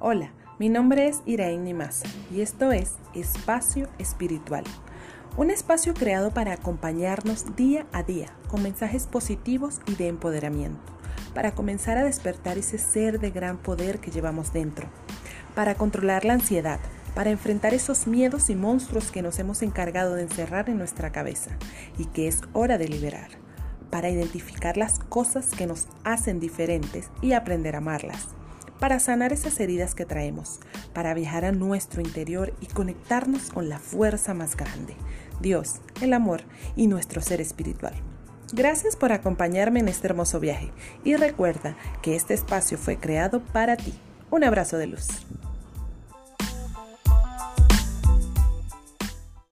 Hola, mi nombre es Iraín Nimasa y esto es Espacio Espiritual, un espacio creado para acompañarnos día a día con mensajes positivos y de empoderamiento, para comenzar a despertar ese ser de gran poder que llevamos dentro, para controlar la ansiedad, para enfrentar esos miedos y monstruos que nos hemos encargado de encerrar en nuestra cabeza y que es hora de liberar, para identificar las cosas que nos hacen diferentes y aprender a amarlas para sanar esas heridas que traemos, para viajar a nuestro interior y conectarnos con la fuerza más grande, Dios, el amor y nuestro ser espiritual. Gracias por acompañarme en este hermoso viaje y recuerda que este espacio fue creado para ti. Un abrazo de luz.